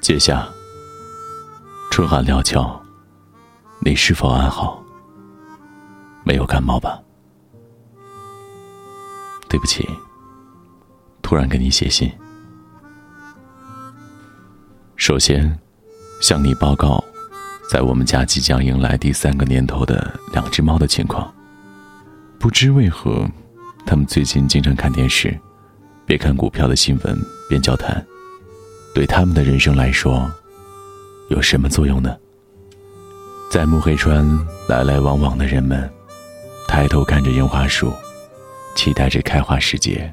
接下，春寒料峭，你是否安好？没有感冒吧？对不起，突然给你写信。首先，向你报告，在我们家即将迎来第三个年头的两只猫的情况。不知为何，它们最近经常看电视，边看股票的新闻边交谈。对他们的人生来说，有什么作用呢？在木黑川来来往往的人们，抬头看着樱花树，期待着开花时节，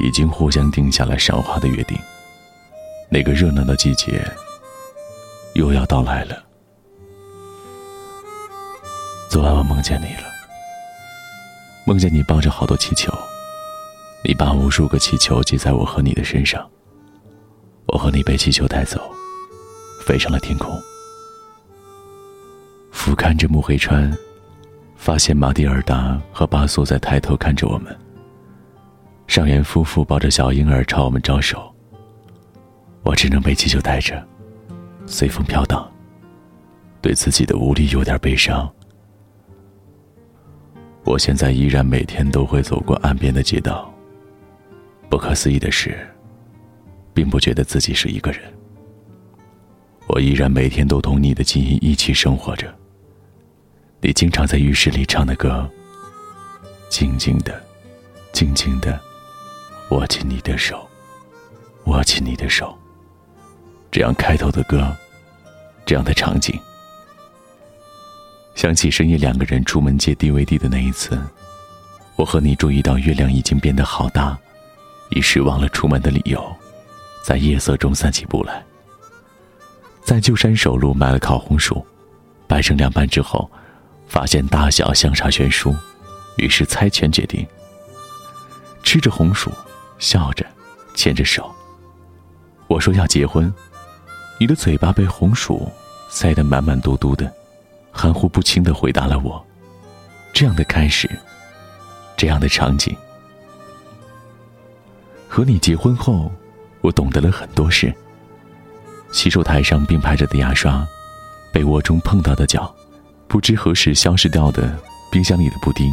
已经互相定下了赏花的约定。那个热闹的季节又要到来了。昨晚我梦见你了，梦见你抱着好多气球，你把无数个气球系在我和你的身上。我和你被气球带走，飞上了天空。俯瞰着木黑川，发现马蒂尔达和巴索在抬头看着我们。上元夫妇抱着小婴儿朝我们招手。我只能被气球带着，随风飘荡。对自己的无力有点悲伤。我现在依然每天都会走过岸边的街道。不可思议的是。并不觉得自己是一个人。我依然每天都同你的记忆一起生活着。你经常在浴室里唱的歌。静静的，静静的，握紧你的手，握紧你的手。这样开头的歌，这样的场景。想起深夜两个人出门借 DVD 的那一次，我和你注意到月亮已经变得好大，一时忘了出门的理由。在夜色中散起步来，在旧山首路买了烤红薯，掰成两半之后，发现大小相差悬殊，于是猜拳决定。吃着红薯，笑着，牵着手。我说要结婚，你的嘴巴被红薯塞得满满嘟嘟的，含糊不清的回答了我。这样的开始，这样的场景，和你结婚后。我懂得了很多事。洗手台上并排着的牙刷，被窝中碰到的脚，不知何时消失掉的冰箱里的布丁，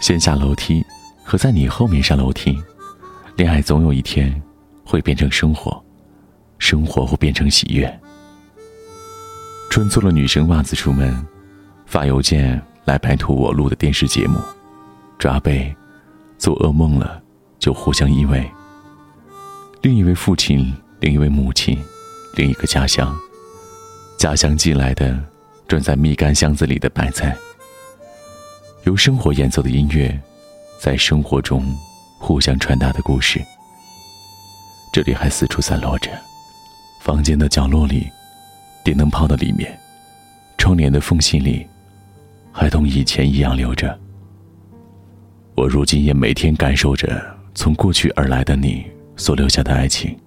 先下楼梯和在你后面上楼梯，恋爱总有一天会变成生活，生活会变成喜悦。穿错了女生袜子出门，发邮件来拜托我录的电视节目，抓背，做噩梦了就互相依偎。另一位父亲，另一位母亲，另一个家乡，家乡寄来的装在蜜柑箱子里的白菜。由生活演奏的音乐，在生活中互相传达的故事。这里还四处散落着，房间的角落里，电灯泡的里面，窗帘的缝隙里，还同以前一样留着。我如今也每天感受着从过去而来的你。所留下的爱情。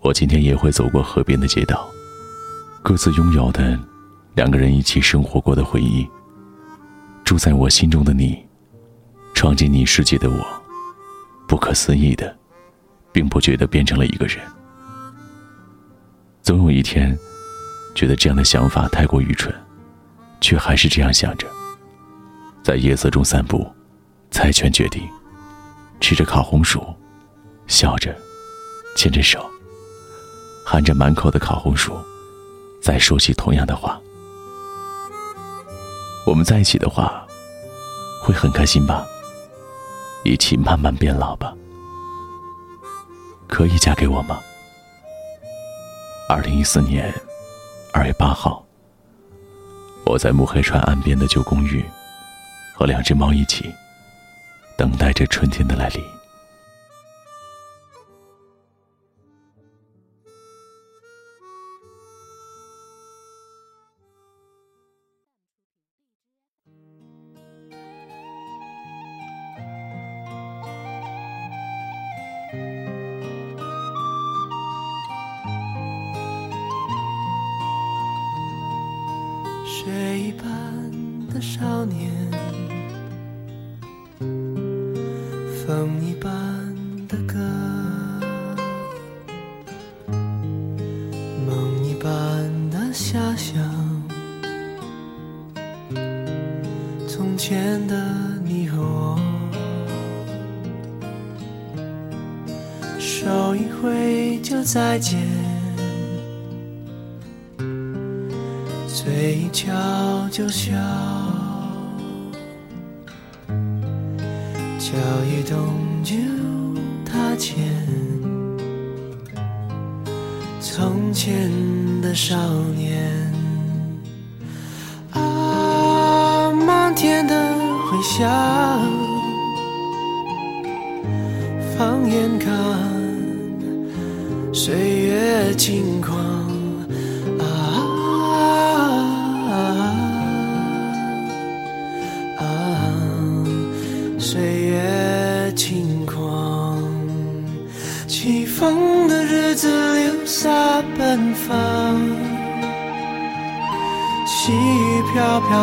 我今天也会走过河边的街道，各自拥有的两个人一起生活过的回忆。住在我心中的你，闯进你世界的我，不可思议的，并不觉得变成了一个人。总有一天，觉得这样的想法太过愚蠢，却还是这样想着。在夜色中散步，猜拳决定，吃着烤红薯。笑着，牵着手，含着满口的烤红薯，再说起同样的话。我们在一起的话，会很开心吧？一起慢慢变老吧？可以嫁给我吗？二零一四年二月八号，我在木黑川岸边的旧公寓，和两只猫一起，等待着春天的来临。少年，风一般的歌，梦一般的遐想，从前的你和我，手一挥就再见，嘴一翘就笑，脚一动就踏前。从前的少年，啊，漫天的回响，放眼看，岁月轻狂，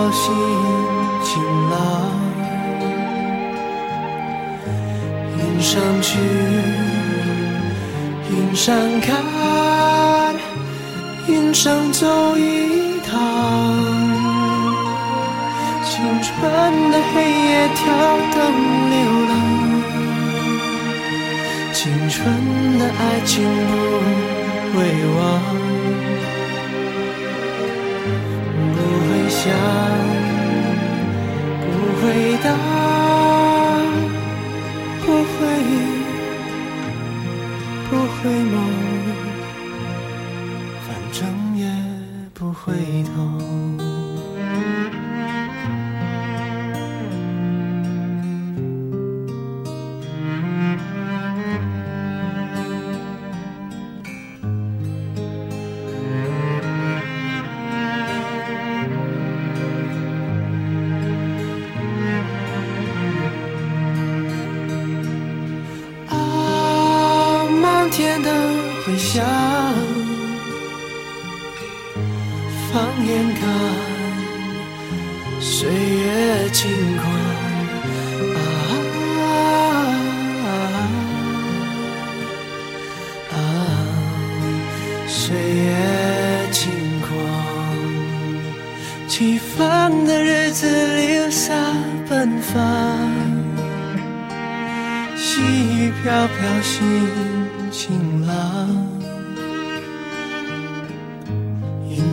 飘飘，心晴朗。云上去，云上看，云上走一趟。青春的黑夜，跳灯流浪。青春的爱情不。会忘，当不回忆，不回眸。回响，放眼看，岁月轻狂，啊啊，岁月轻狂，起风的日子流洒奔放，细雨飘飘心。晴朗，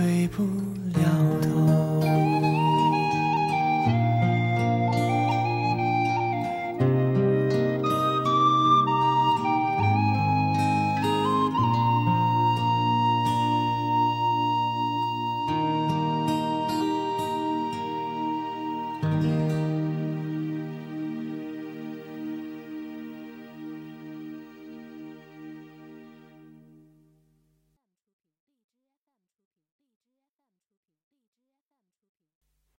回不了头。